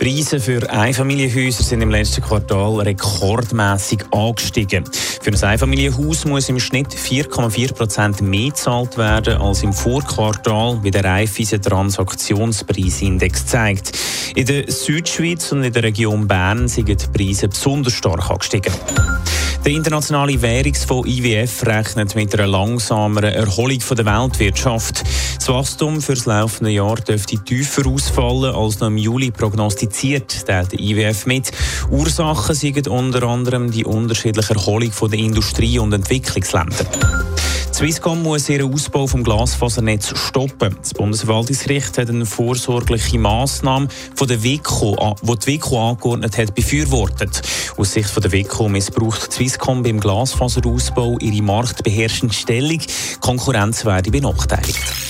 Preise für Einfamilienhäuser sind im letzten Quartal rekordmäßig angestiegen. Für ein Einfamilienhaus muss im Schnitt 4,4 Prozent mehr gezahlt werden als im Vorquartal, wie der Raiffeisen Transaktionspreisindex zeigt. In der Südschweiz und in der Region Bern sind die Preise besonders stark angestiegen. Der internationale Währungsfonds IWF rechnet mit einer langsameren Erholung der Weltwirtschaft. Das Wachstum für das laufende Jahr dürfte tiefer ausfallen als noch im Juli prognostiziert, teilt der IWF mit. Ursachen sind unter anderem die unterschiedliche Erholung der Industrie- und Entwicklungsländer. Swisscom muss ihren Ausbau vom Glasfasernetz stoppen. Das Bundesverwaltungsgericht hat eine vorsorgliche Massnahme von der WICO, die die WICO angeordnet hat, befürwortet. Aus Sicht von der WICO missbraucht Swisscom beim Glasfaserausbau ihre marktbeherrschende Stellung. Konkurrenz werde benachteiligt.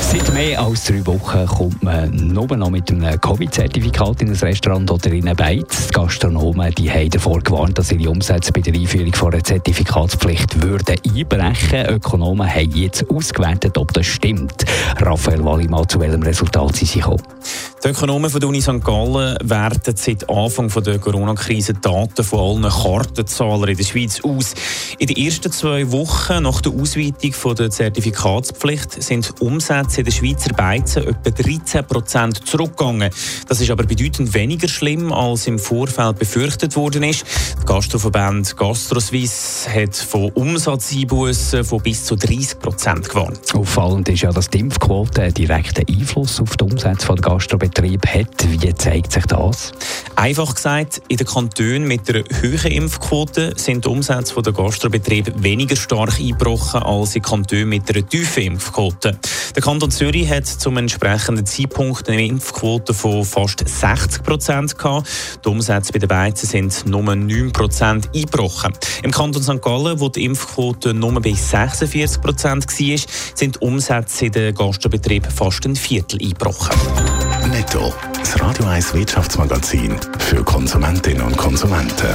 Seit mehr als drei Wochen kommt man nur noch mit einem Covid-Zertifikat in ein Restaurant oder in eine Beiz. Die Gastronomen die haben davor gewarnt, dass ihre Umsätze bei der Einführung von einer Zertifikatspflicht würden einbrechen. Ökonomen haben jetzt ausgewertet, ob das stimmt. Raphael Wallimann, zu welchem Resultat sie sich kommen? Die Ökonomen von der Uni St. Gallen werten seit Anfang der Corona-Krise Daten von allen Kartenzahlern in der Schweiz aus. In den ersten zwei Wochen nach der Ausweitung der Zertifikatspflicht sind Umsätze in der Schweizer Beizen etwa 13 Prozent zurückgegangen. Das ist aber bedeutend weniger schlimm, als im Vorfeld befürchtet worden ist. Der Gastroverband GastroSwiss hat von Umsatzeinbußen von bis zu 30 Prozent gewarnt. Auffallend ist ja, dass die Impfquote einen direkten Einfluss auf die Umsätze der Gastrobetriebe hat. Wie zeigt sich das? Einfach gesagt, in den Kantonen mit einer hohen Impfquote sind die Umsätze der Gastrobetriebe weniger stark eingebrochen als in Kantonen mit einer tiefen Impfquote. Der Kanton Zürich hat zum entsprechenden Zeitpunkt eine Impfquote von fast 60 Prozent gehabt. Die Umsätze bei den Beizen sind nur 9 Prozent eingebrochen. Im Kanton St. Gallen, wo die Impfquote nur bei 46 Prozent war, sind die Umsätze in den Gastrobetrieben fast ein Viertel eingebrochen. Netto. Das Radio 1 Wirtschaftsmagazin für Konsumentinnen und Konsumenten.